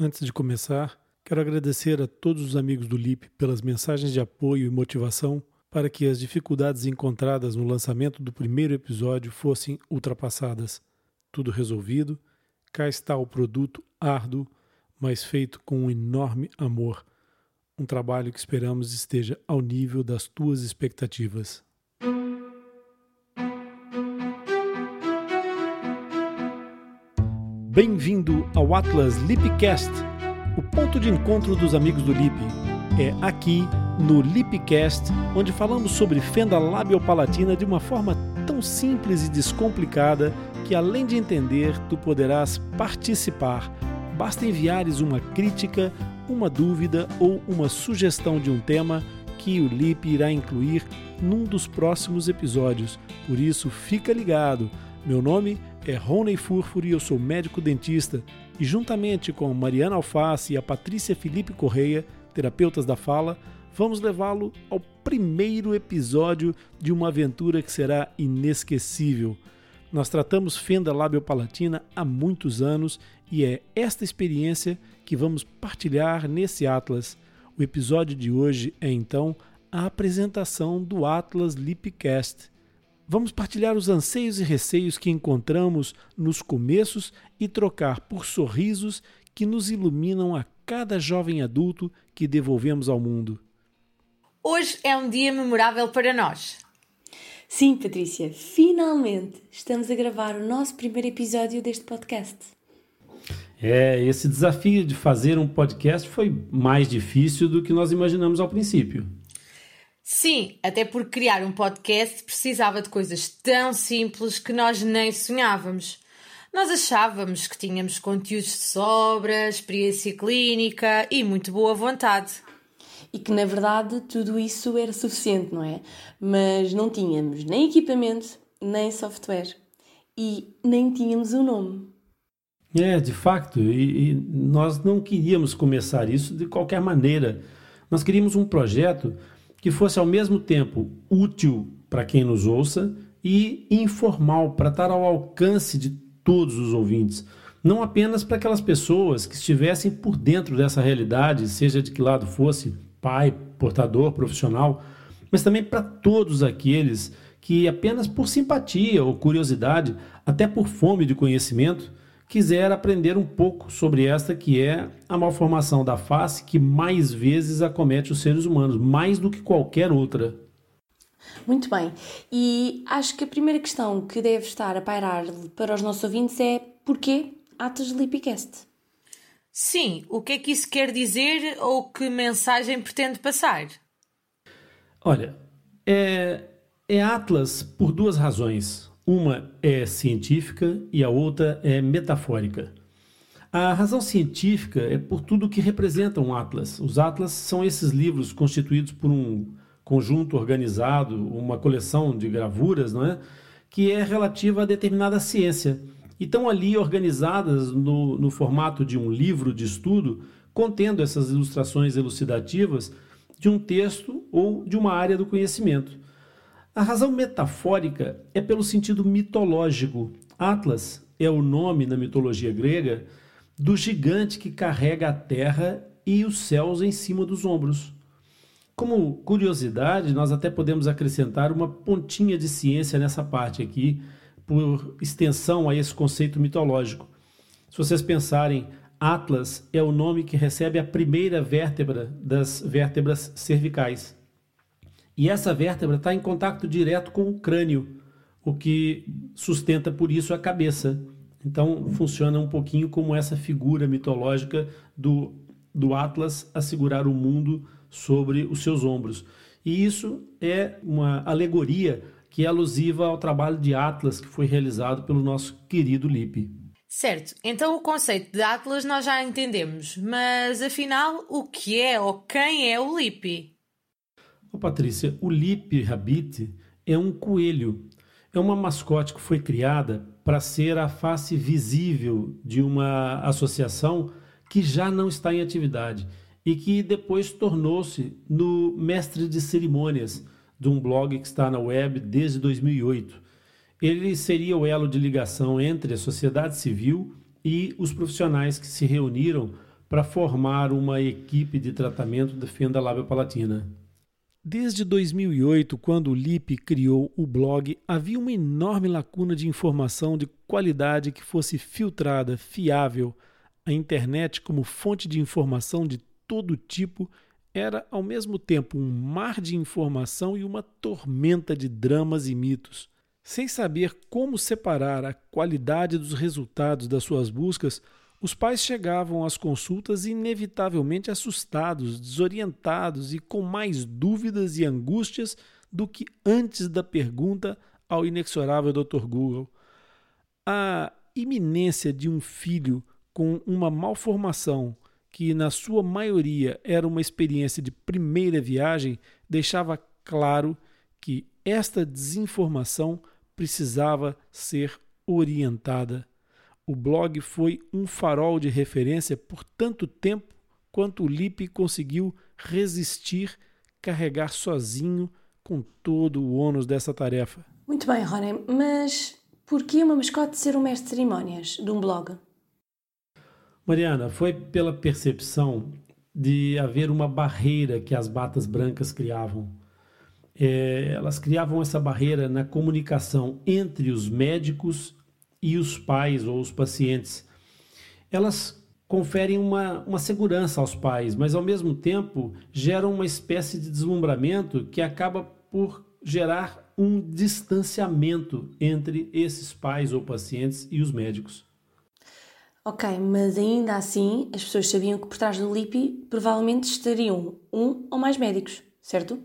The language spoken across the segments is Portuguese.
Antes de começar, quero agradecer a todos os amigos do LIP pelas mensagens de apoio e motivação para que as dificuldades encontradas no lançamento do primeiro episódio fossem ultrapassadas. Tudo resolvido, cá está o produto árduo, mas feito com um enorme amor. Um trabalho que esperamos esteja ao nível das tuas expectativas. Bem-vindo ao Atlas Lipcast, o ponto de encontro dos amigos do Lip. É aqui no Lipcast, onde falamos sobre fenda labiopalatina de uma forma tão simples e descomplicada que, além de entender, tu poderás participar. Basta enviares uma crítica, uma dúvida ou uma sugestão de um tema que o Lip irá incluir num dos próximos episódios. Por isso, fica ligado. Meu nome é Rony Furfur e eu sou médico dentista. E juntamente com Mariana Alface e a Patrícia Felipe Correia, terapeutas da fala, vamos levá-lo ao primeiro episódio de uma aventura que será inesquecível. Nós tratamos fenda labiopalatina há muitos anos e é esta experiência que vamos partilhar nesse Atlas. O episódio de hoje é então a apresentação do Atlas Lipcast. Vamos partilhar os anseios e receios que encontramos nos começos e trocar por sorrisos que nos iluminam a cada jovem adulto que devolvemos ao mundo. Hoje é um dia memorável para nós. Sim, Patrícia, finalmente estamos a gravar o nosso primeiro episódio deste podcast. É, esse desafio de fazer um podcast foi mais difícil do que nós imaginamos ao princípio. Sim, até porque criar um podcast precisava de coisas tão simples que nós nem sonhávamos. Nós achávamos que tínhamos conteúdos de sobra, experiência clínica e muito boa vontade e que na verdade tudo isso era suficiente, não é? Mas não tínhamos nem equipamento, nem software e nem tínhamos um nome. É, de facto, e, e nós não queríamos começar isso de qualquer maneira. Nós queríamos um projeto que fosse ao mesmo tempo útil para quem nos ouça e informal para estar ao alcance de todos os ouvintes. Não apenas para aquelas pessoas que estivessem por dentro dessa realidade, seja de que lado fosse, pai, portador, profissional, mas também para todos aqueles que apenas por simpatia ou curiosidade, até por fome de conhecimento, quiser aprender um pouco sobre esta que é a malformação da face que mais vezes acomete os seres humanos, mais do que qualquer outra. Muito bem, e acho que a primeira questão que deve estar a pairar para os nossos ouvintes é porquê Atos de Lipicast? Sim, o que é que isso quer dizer ou que mensagem pretende passar? Olha, é, é Atlas por duas razões. Uma é científica e a outra é metafórica. A razão científica é por tudo que representa um Atlas. Os Atlas são esses livros constituídos por um conjunto organizado, uma coleção de gravuras, não é? que é relativa a determinada ciência e estão ali organizadas no, no formato de um livro de estudo, contendo essas ilustrações elucidativas de um texto ou de uma área do conhecimento. A razão metafórica é pelo sentido mitológico. Atlas é o nome na mitologia grega do gigante que carrega a terra e os céus em cima dos ombros. Como curiosidade, nós até podemos acrescentar uma pontinha de ciência nessa parte aqui, por extensão a esse conceito mitológico. Se vocês pensarem, Atlas é o nome que recebe a primeira vértebra das vértebras cervicais. E essa vértebra está em contato direto com o crânio, o que sustenta por isso a cabeça. Então funciona um pouquinho como essa figura mitológica do, do Atlas a segurar o mundo sobre os seus ombros. E isso é uma alegoria que é alusiva ao trabalho de Atlas que foi realizado pelo nosso querido Lipe. Certo, então o conceito de Atlas nós já entendemos, mas afinal, o que é ou quem é o Lipe? Oh, Patrícia, o Lipe Rabbit é um coelho. É uma mascote que foi criada para ser a face visível de uma associação que já não está em atividade e que depois tornou-se no mestre de cerimônias de um blog que está na web desde 2008. Ele seria o elo de ligação entre a sociedade civil e os profissionais que se reuniram para formar uma equipe de tratamento de fenda lábio palatina. Desde 2008, quando o Lip criou o blog, havia uma enorme lacuna de informação de qualidade que fosse filtrada, fiável. A internet, como fonte de informação de todo tipo, era ao mesmo tempo um mar de informação e uma tormenta de dramas e mitos. Sem saber como separar a qualidade dos resultados das suas buscas, os pais chegavam às consultas inevitavelmente assustados, desorientados e com mais dúvidas e angústias do que antes da pergunta ao inexorável Dr. Google. A iminência de um filho com uma malformação, que na sua maioria era uma experiência de primeira viagem, deixava claro que esta desinformação precisava ser orientada. O blog foi um farol de referência por tanto tempo quanto o Lipe conseguiu resistir, carregar sozinho com todo o ônus dessa tarefa. Muito bem, Rony, mas por que uma mascote ser um mestre de cerimónias de um blog? Mariana, foi pela percepção de haver uma barreira que as batas brancas criavam. É, elas criavam essa barreira na comunicação entre os médicos e os pais ou os pacientes. Elas conferem uma, uma segurança aos pais, mas ao mesmo tempo geram uma espécie de deslumbramento que acaba por gerar um distanciamento entre esses pais ou pacientes e os médicos. Ok, mas ainda assim as pessoas sabiam que por trás do LIPI provavelmente estariam um ou mais médicos, certo?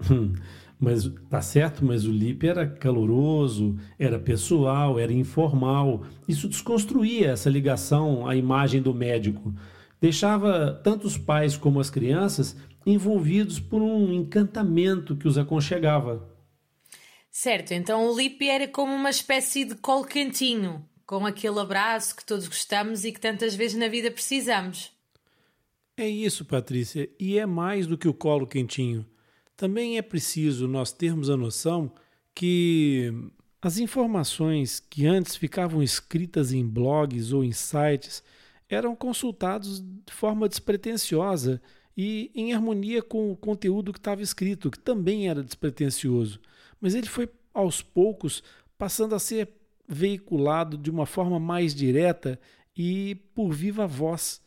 Mas tá certo, mas o Lipe era caloroso, era pessoal, era informal. Isso desconstruía essa ligação à imagem do médico. Deixava tanto os pais como as crianças envolvidos por um encantamento que os aconchegava. Certo, então o Lipe era como uma espécie de colo cantinho, com aquele abraço que todos gostamos e que tantas vezes na vida precisamos. É isso, Patrícia, e é mais do que o colo quentinho. Também é preciso nós termos a noção que as informações que antes ficavam escritas em blogs ou em sites eram consultados de forma despretensiosa e em harmonia com o conteúdo que estava escrito, que também era despretensioso. Mas ele foi aos poucos passando a ser veiculado de uma forma mais direta e por viva voz.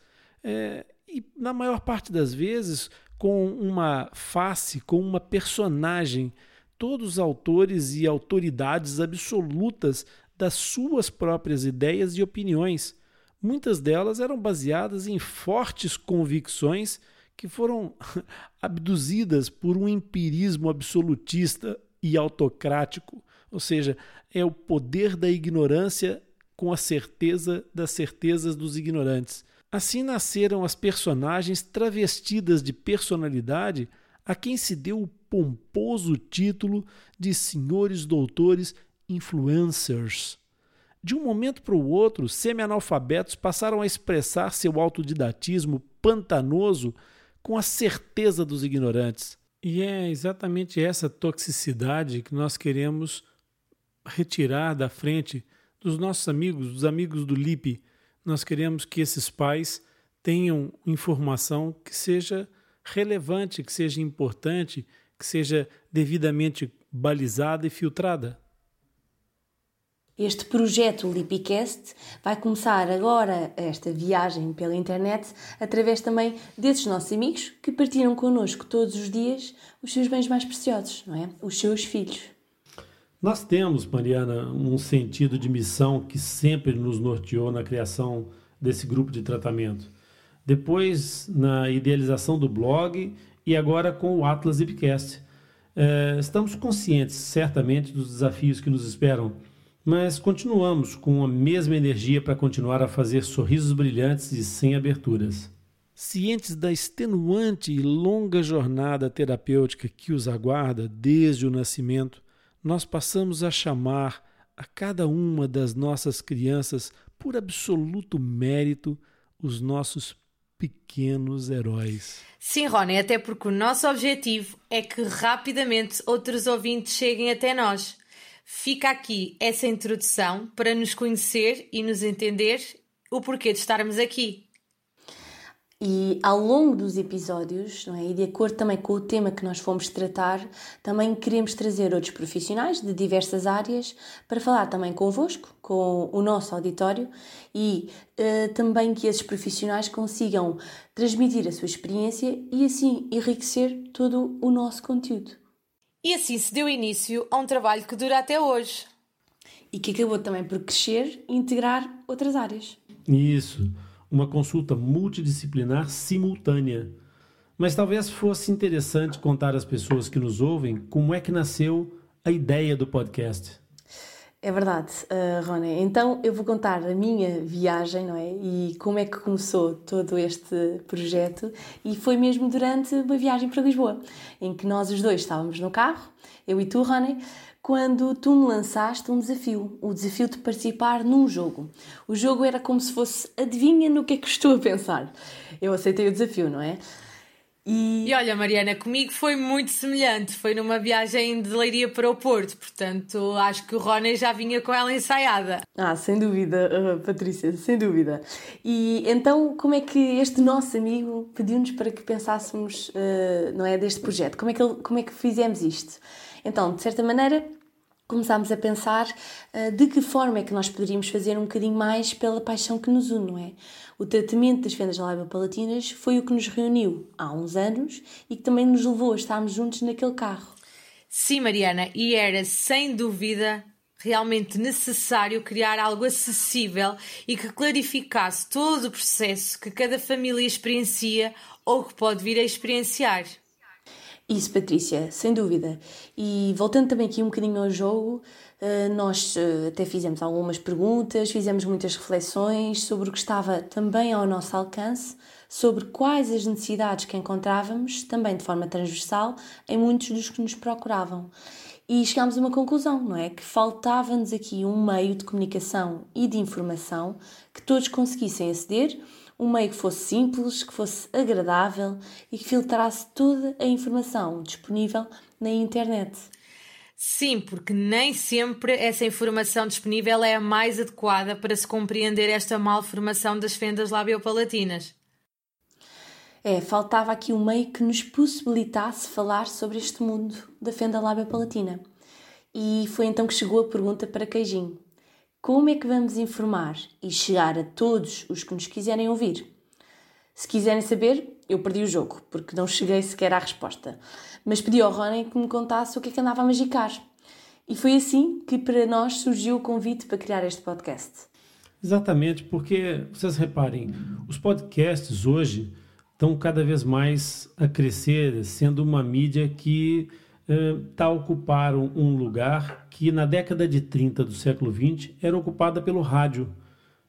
É, e na maior parte das vezes com uma face, com uma personagem, todos os autores e autoridades absolutas das suas próprias ideias e opiniões. Muitas delas eram baseadas em fortes convicções que foram abduzidas por um empirismo absolutista e autocrático, ou seja, é o poder da ignorância com a certeza das certezas dos ignorantes. Assim nasceram as personagens travestidas de personalidade a quem se deu o pomposo título de senhores doutores influencers. De um momento para o outro, semi-analfabetos passaram a expressar seu autodidatismo pantanoso com a certeza dos ignorantes. E é exatamente essa toxicidade que nós queremos retirar da frente dos nossos amigos, dos amigos do LIP, nós queremos que esses pais tenham informação que seja relevante, que seja importante, que seja devidamente balizada e filtrada. Este projeto Lipicast vai começar agora esta viagem pela internet através também desses nossos amigos que partilham connosco todos os dias os seus bens mais preciosos, não é? Os seus filhos. Nós temos, Mariana, um sentido de missão que sempre nos norteou na criação desse grupo de tratamento. Depois, na idealização do blog e agora com o Atlas Zipcast. É, estamos conscientes, certamente, dos desafios que nos esperam, mas continuamos com a mesma energia para continuar a fazer sorrisos brilhantes e sem aberturas. Cientes da extenuante e longa jornada terapêutica que os aguarda desde o nascimento, nós passamos a chamar a cada uma das nossas crianças, por absoluto mérito, os nossos pequenos heróis. Sim, Rony, até porque o nosso objetivo é que rapidamente outros ouvintes cheguem até nós. Fica aqui essa introdução para nos conhecer e nos entender o porquê de estarmos aqui. E ao longo dos episódios, não é? e de acordo também com o tema que nós fomos tratar, também queremos trazer outros profissionais de diversas áreas para falar também convosco, com o nosso auditório e uh, também que esses profissionais consigam transmitir a sua experiência e assim enriquecer todo o nosso conteúdo. E assim se deu início a um trabalho que dura até hoje. E que acabou também por crescer e integrar outras áreas. Isso uma consulta multidisciplinar simultânea. Mas talvez fosse interessante contar às pessoas que nos ouvem como é que nasceu a ideia do podcast. É verdade, uh, Rony. Então eu vou contar a minha viagem, não é? E como é que começou todo este projeto. E foi mesmo durante uma viagem para Lisboa, em que nós os dois estávamos no carro, eu e tu, Rony, quando tu me lançaste um desafio, o desafio de participar num jogo. O jogo era como se fosse adivinha no que é que estou a pensar. Eu aceitei o desafio, não é? E... e... olha, Mariana, comigo foi muito semelhante. Foi numa viagem de Leiria para o Porto, portanto acho que o Rony já vinha com ela ensaiada. Ah, sem dúvida, uh, Patrícia, sem dúvida. E então, como é que este nosso amigo pediu-nos para que pensássemos, uh, não é, deste projeto? Como é, que ele, como é que fizemos isto? Então, de certa maneira, começámos a pensar uh, de que forma é que nós poderíamos fazer um bocadinho mais pela paixão que nos une, não é? O tratamento das fendas palatinas foi o que nos reuniu há uns anos e que também nos levou a estarmos juntos naquele carro. Sim, Mariana, e era sem dúvida realmente necessário criar algo acessível e que clarificasse todo o processo que cada família experiencia ou que pode vir a experienciar. Isso, Patrícia, sem dúvida. E voltando também aqui um bocadinho ao jogo, eh, nós eh, até fizemos algumas perguntas, fizemos muitas reflexões sobre o que estava também ao nosso alcance, sobre quais as necessidades que encontrávamos, também de forma transversal, em muitos dos que nos procuravam. E chegámos a uma conclusão, não é? Que faltava-nos aqui um meio de comunicação e de informação que todos conseguissem aceder um meio que fosse simples, que fosse agradável e que filtrasse toda a informação disponível na internet. Sim, porque nem sempre essa informação disponível é a mais adequada para se compreender esta malformação das fendas labiopalatinas. É, faltava aqui um meio que nos possibilitasse falar sobre este mundo da fenda labiopalatina. E foi então que chegou a pergunta para Queijinho. Como é que vamos informar e chegar a todos os que nos quiserem ouvir? Se quiserem saber, eu perdi o jogo, porque não cheguei sequer à resposta. Mas pedi ao Ronen que me contasse o que é que andava a magicar. E foi assim que para nós surgiu o convite para criar este podcast. Exatamente, porque vocês reparem, os podcasts hoje estão cada vez mais a crescer, sendo uma mídia que está uh, ocupar um lugar que na década de 30 do século 20 era ocupada pelo rádio.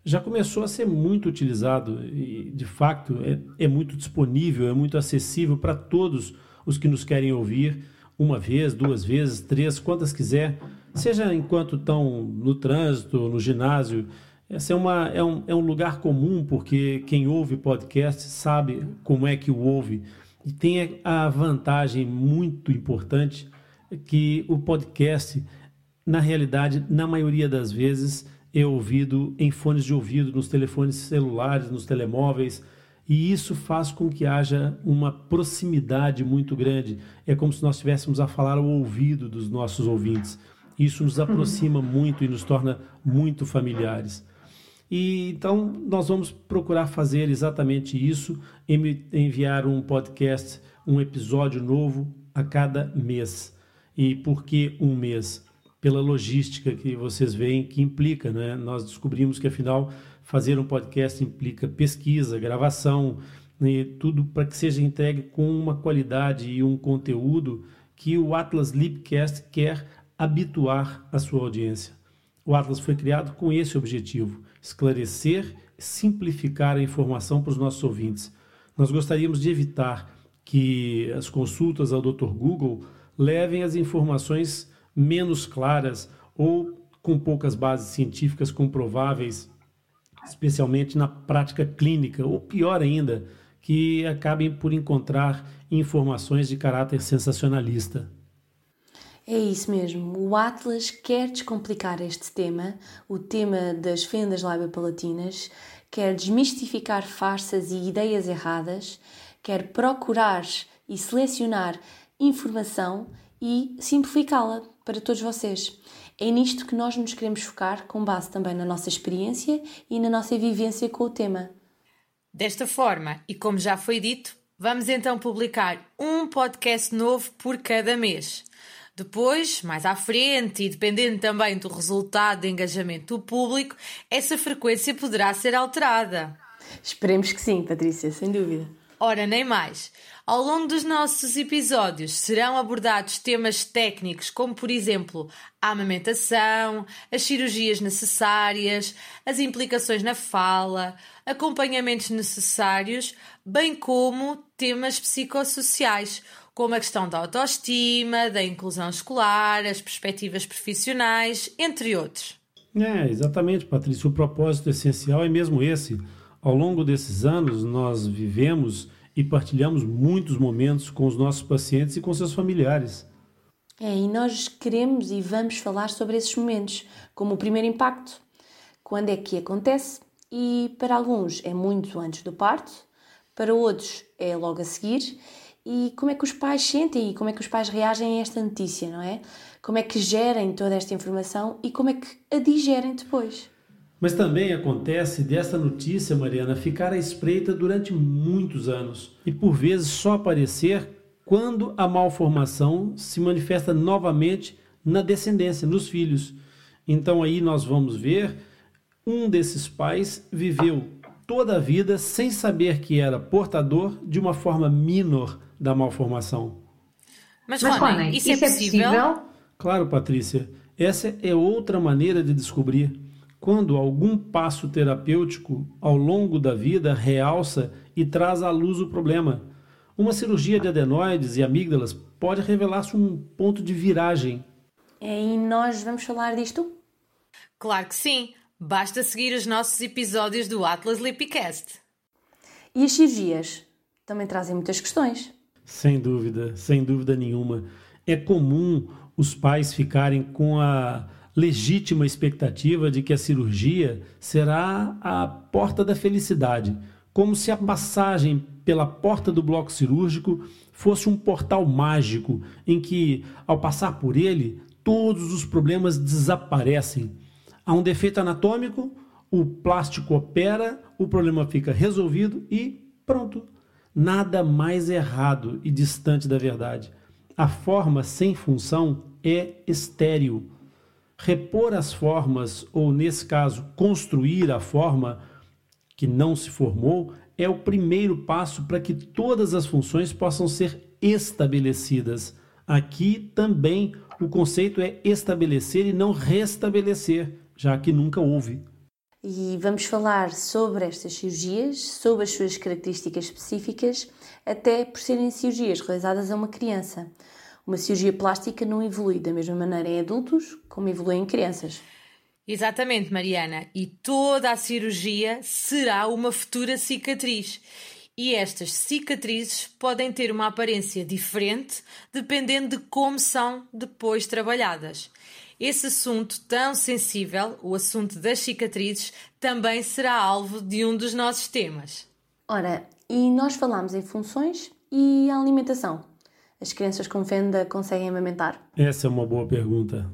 Já começou a ser muito utilizado e, de fato, é, é muito disponível, é muito acessível para todos os que nos querem ouvir uma vez, duas vezes, três, quantas quiser, seja enquanto estão no trânsito, no ginásio. Esse é, uma, é, um, é um lugar comum, porque quem ouve podcast sabe como é que o ouve tem a vantagem muito importante que o podcast, na realidade, na maioria das vezes, é ouvido em fones de ouvido, nos telefones celulares, nos telemóveis, e isso faz com que haja uma proximidade muito grande. É como se nós estivéssemos a falar ao ouvido dos nossos ouvintes. Isso nos aproxima muito e nos torna muito familiares. E então nós vamos procurar fazer exatamente isso, enviar um podcast, um episódio novo a cada mês. E por que um mês? Pela logística que vocês veem que implica, né? Nós descobrimos que afinal fazer um podcast implica pesquisa, gravação, né? tudo para que seja entregue com uma qualidade e um conteúdo que o Atlas Lipcast quer habituar a sua audiência. O Atlas foi criado com esse objetivo esclarecer, simplificar a informação para os nossos ouvintes. Nós gostaríamos de evitar que as consultas ao Dr. Google levem as informações menos claras ou com poucas bases científicas comprováveis, especialmente na prática clínica, ou pior ainda, que acabem por encontrar informações de caráter sensacionalista. É isso mesmo. O Atlas quer descomplicar este tema, o tema das fendas labiopalatinas, quer desmistificar farsas e ideias erradas, quer procurar e selecionar informação e simplificá-la para todos vocês. É nisto que nós nos queremos focar, com base também na nossa experiência e na nossa vivência com o tema. Desta forma, e como já foi dito, vamos então publicar um podcast novo por cada mês. Depois, mais à frente, e dependendo também do resultado de engajamento do público, essa frequência poderá ser alterada. Esperemos que sim, Patrícia, sem dúvida. Ora, nem mais. Ao longo dos nossos episódios serão abordados temas técnicos, como por exemplo a amamentação, as cirurgias necessárias, as implicações na fala, acompanhamentos necessários, bem como temas psicossociais, como a questão da autoestima, da inclusão escolar, as perspectivas profissionais, entre outros. É, exatamente, Patrícia. O propósito essencial é mesmo esse. Ao longo desses anos, nós vivemos e partilhamos muitos momentos com os nossos pacientes e com seus familiares. É, e nós queremos e vamos falar sobre esses momentos, como o primeiro impacto, quando é que acontece e para alguns é muito antes do parto, para outros é logo a seguir e como é que os pais sentem e como é que os pais reagem a esta notícia, não é? Como é que gerem toda esta informação e como é que a digerem depois. Mas também acontece dessa notícia, Mariana, ficar à espreita durante muitos anos e por vezes só aparecer quando a malformação se manifesta novamente na descendência, nos filhos. Então aí nós vamos ver um desses pais viveu toda a vida sem saber que era portador de uma forma minor da malformação. Mas, Mas Rony, isso, isso é, possível? é possível? Claro, Patrícia. Essa é outra maneira de descobrir quando algum passo terapêutico ao longo da vida realça e traz à luz o problema. Uma cirurgia de adenoides e amígdalas pode revelar-se um ponto de viragem. E nós vamos falar disto? Claro que sim. Basta seguir os nossos episódios do Atlas Lipicast. E as cirurgias também trazem muitas questões. Sem dúvida, sem dúvida nenhuma. É comum os pais ficarem com a legítima expectativa de que a cirurgia será a porta da felicidade, como se a passagem pela porta do bloco cirúrgico fosse um portal mágico em que, ao passar por ele, todos os problemas desaparecem. Há um defeito anatômico, o plástico opera, o problema fica resolvido e pronto. Nada mais errado e distante da verdade. A forma sem função é estéril repor as formas, ou nesse caso, construir a forma que não se formou, é o primeiro passo para que todas as funções possam ser estabelecidas. Aqui também o conceito é estabelecer e não restabelecer, já que nunca houve. E vamos falar sobre estas cirurgias, sobre as suas características específicas, até por serem cirurgias realizadas a uma criança. Uma cirurgia plástica não evolui da mesma maneira em adultos como evolui em crianças. Exatamente, Mariana. E toda a cirurgia será uma futura cicatriz. E estas cicatrizes podem ter uma aparência diferente dependendo de como são depois trabalhadas. Esse assunto tão sensível, o assunto das cicatrizes, também será alvo de um dos nossos temas. Ora, e nós falamos em funções e alimentação as crianças com fenda conseguem amamentar? Essa é uma boa pergunta.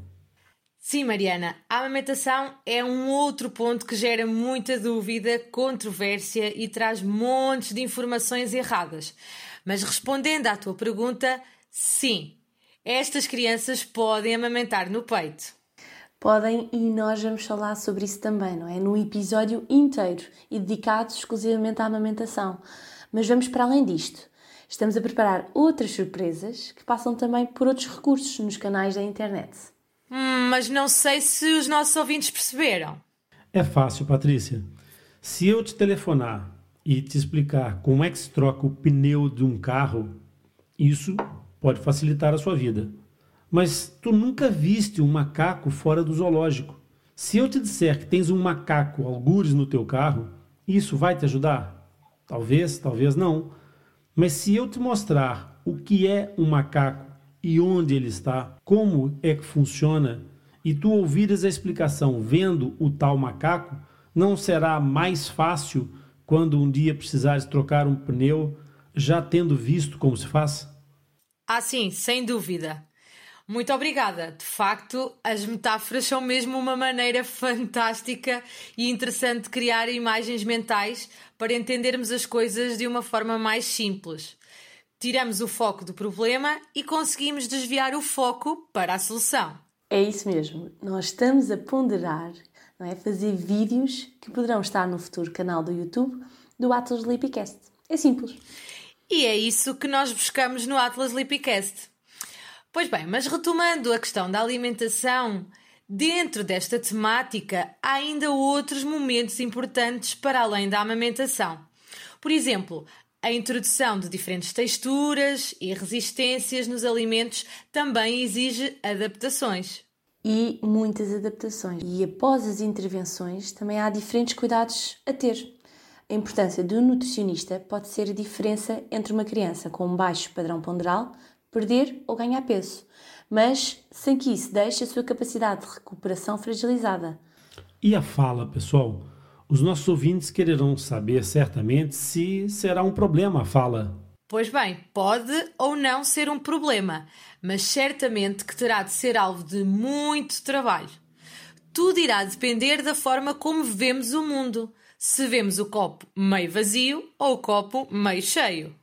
Sim, Mariana, a amamentação é um outro ponto que gera muita dúvida, controvérsia e traz montes de informações erradas. Mas respondendo à tua pergunta, sim, estas crianças podem amamentar no peito. Podem, e nós vamos falar sobre isso também, não é? Num episódio inteiro e dedicado exclusivamente à amamentação. Mas vamos para além disto estamos a preparar outras surpresas que passam também por outros recursos nos canais da internet. Hum, mas não sei se os nossos ouvintes perceberam. É fácil, Patrícia. Se eu te telefonar e te explicar como é que se troca o pneu de um carro, isso pode facilitar a sua vida. Mas tu nunca viste um macaco fora do zoológico. Se eu te disser que tens um macaco algures no teu carro, isso vai te ajudar? Talvez, talvez não. Mas se eu te mostrar o que é um macaco e onde ele está, como é que funciona, e tu ouvires a explicação vendo o tal macaco, Não será mais fácil quando um dia precisares trocar um pneu, já tendo visto como se faz? Ah, sim, sem dúvida. Muito obrigada. De facto, as metáforas são mesmo uma maneira fantástica e interessante de criar imagens mentais para entendermos as coisas de uma forma mais simples. Tiramos o foco do problema e conseguimos desviar o foco para a solução. É isso mesmo. Nós estamos a ponderar, não é? Fazer vídeos que poderão estar no futuro canal do YouTube do Atlas Lipicast. É simples. E é isso que nós buscamos no Atlas Lipicast. Pois bem, mas retomando a questão da alimentação, dentro desta temática há ainda outros momentos importantes para além da amamentação. Por exemplo, a introdução de diferentes texturas e resistências nos alimentos também exige adaptações. E muitas adaptações. E após as intervenções também há diferentes cuidados a ter. A importância do nutricionista pode ser a diferença entre uma criança com um baixo padrão ponderal perder ou ganhar peso, mas sem que isso deixe a sua capacidade de recuperação fragilizada. E a fala, pessoal? Os nossos ouvintes quererão saber certamente se será um problema a fala. Pois bem, pode ou não ser um problema, mas certamente que terá de ser alvo de muito trabalho. Tudo irá depender da forma como vemos o mundo, se vemos o copo meio vazio ou o copo meio cheio.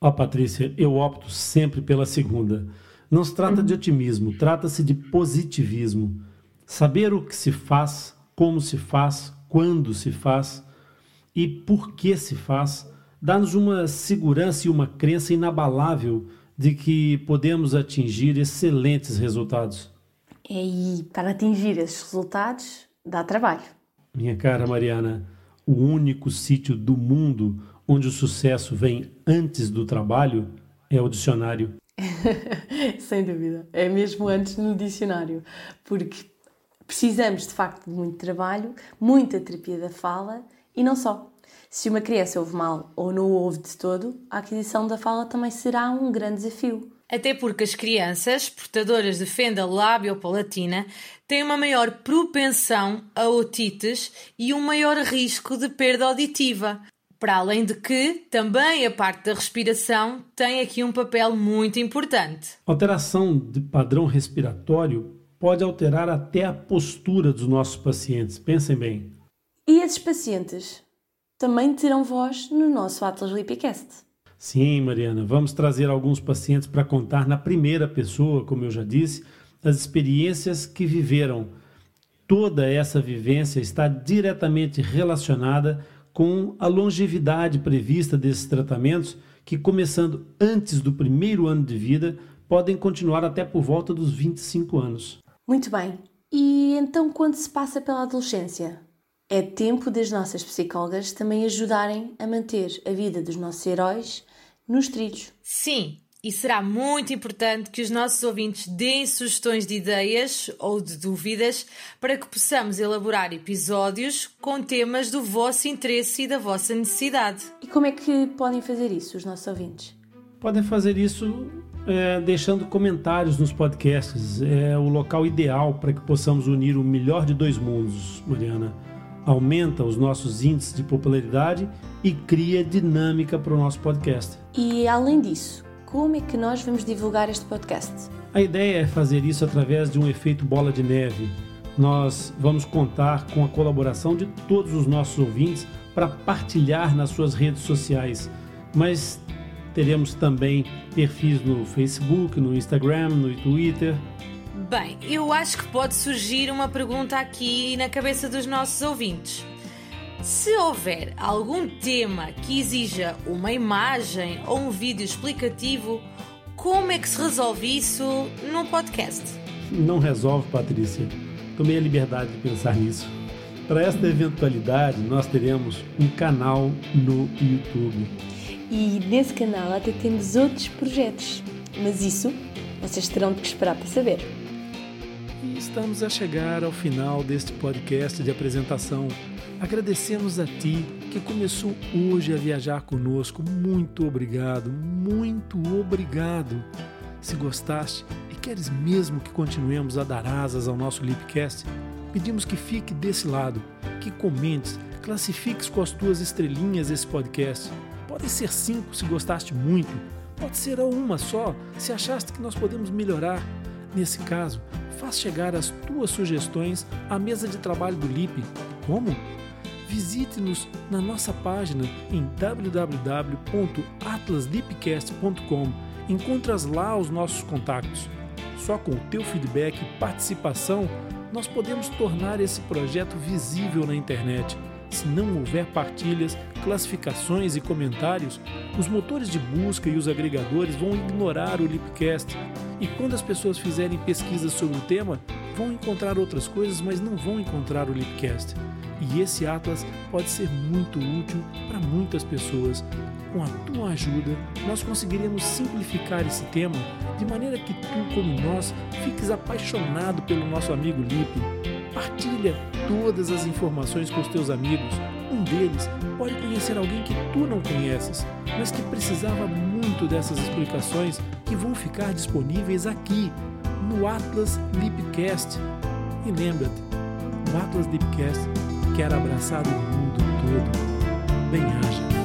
Ó, oh, Patrícia, eu opto sempre pela segunda. Não se trata de otimismo, trata-se de positivismo. Saber o que se faz, como se faz, quando se faz e por que se faz, dá-nos uma segurança e uma crença inabalável de que podemos atingir excelentes resultados. E para atingir esses resultados, dá trabalho. Minha cara Mariana, o único sítio do mundo onde o sucesso vem antes do trabalho é o dicionário. Sem dúvida, é mesmo antes no dicionário, porque precisamos de facto de muito trabalho, muita terapia da fala e não só. Se uma criança ouve mal ou não ouve de todo, a aquisição da fala também será um grande desafio. Até porque as crianças portadoras de fenda lábio-palatina têm uma maior propensão a otites e um maior risco de perda auditiva, para além de que também a parte da respiração tem aqui um papel muito importante. Alteração de padrão respiratório pode alterar até a postura dos nossos pacientes. Pensem bem. E esses pacientes também terão voz no nosso Atlas Lipicast. Sim, Mariana, vamos trazer alguns pacientes para contar na primeira pessoa, como eu já disse, as experiências que viveram. Toda essa vivência está diretamente relacionada com a longevidade prevista desses tratamentos, que começando antes do primeiro ano de vida, podem continuar até por volta dos 25 anos. Muito bem. E então, quando se passa pela adolescência? É tempo das nossas psicólogas também ajudarem a manter a vida dos nossos heróis nos trilhos. Sim, e será muito importante que os nossos ouvintes deem sugestões de ideias ou de dúvidas para que possamos elaborar episódios com temas do vosso interesse e da vossa necessidade. E como é que podem fazer isso, os nossos ouvintes? Podem fazer isso é, deixando comentários nos podcasts. É o local ideal para que possamos unir o melhor de dois mundos, Mariana. Aumenta os nossos índices de popularidade e cria dinâmica para o nosso podcast. E além disso, como é que nós vamos divulgar este podcast? A ideia é fazer isso através de um efeito bola de neve. Nós vamos contar com a colaboração de todos os nossos ouvintes para partilhar nas suas redes sociais, mas teremos também perfis no Facebook, no Instagram, no Twitter. Bem, eu acho que pode surgir uma pergunta aqui na cabeça dos nossos ouvintes. Se houver algum tema que exija uma imagem ou um vídeo explicativo, como é que se resolve isso no podcast? Não resolve, Patrícia. Tomei a liberdade de pensar nisso. Para esta eventualidade, nós teremos um canal no YouTube. E nesse canal até temos outros projetos, mas isso vocês terão que esperar para saber. E estamos a chegar ao final deste podcast de apresentação Agradecemos a ti que começou hoje a viajar conosco. Muito obrigado, muito obrigado. Se gostaste e queres mesmo que continuemos a dar asas ao nosso Lipcast, pedimos que fique desse lado, que comentes, classifiques com as tuas estrelinhas esse podcast. Pode ser cinco se gostaste muito, pode ser uma só se achaste que nós podemos melhorar. Nesse caso, faz chegar as tuas sugestões à mesa de trabalho do LIP. Como? Visite-nos na nossa página em www.atlaslipcast.com. Encontras lá os nossos contatos. Só com o teu feedback e participação nós podemos tornar esse projeto visível na internet. Se não houver partilhas, classificações e comentários, os motores de busca e os agregadores vão ignorar o Lipcast. E quando as pessoas fizerem pesquisas sobre o tema, vão encontrar outras coisas, mas não vão encontrar o Lipcast. E esse Atlas pode ser muito útil para muitas pessoas. Com a tua ajuda, nós conseguiremos simplificar esse tema de maneira que tu, como nós, fiques apaixonado pelo nosso amigo Lipe. Partilha todas as informações com os teus amigos. Um deles pode conhecer alguém que tu não conheces, mas que precisava muito dessas explicações que vão ficar disponíveis aqui no Atlas Lipcast. E lembra-te, o Atlas Lipcast quer abraçar o mundo todo. Bem-aja!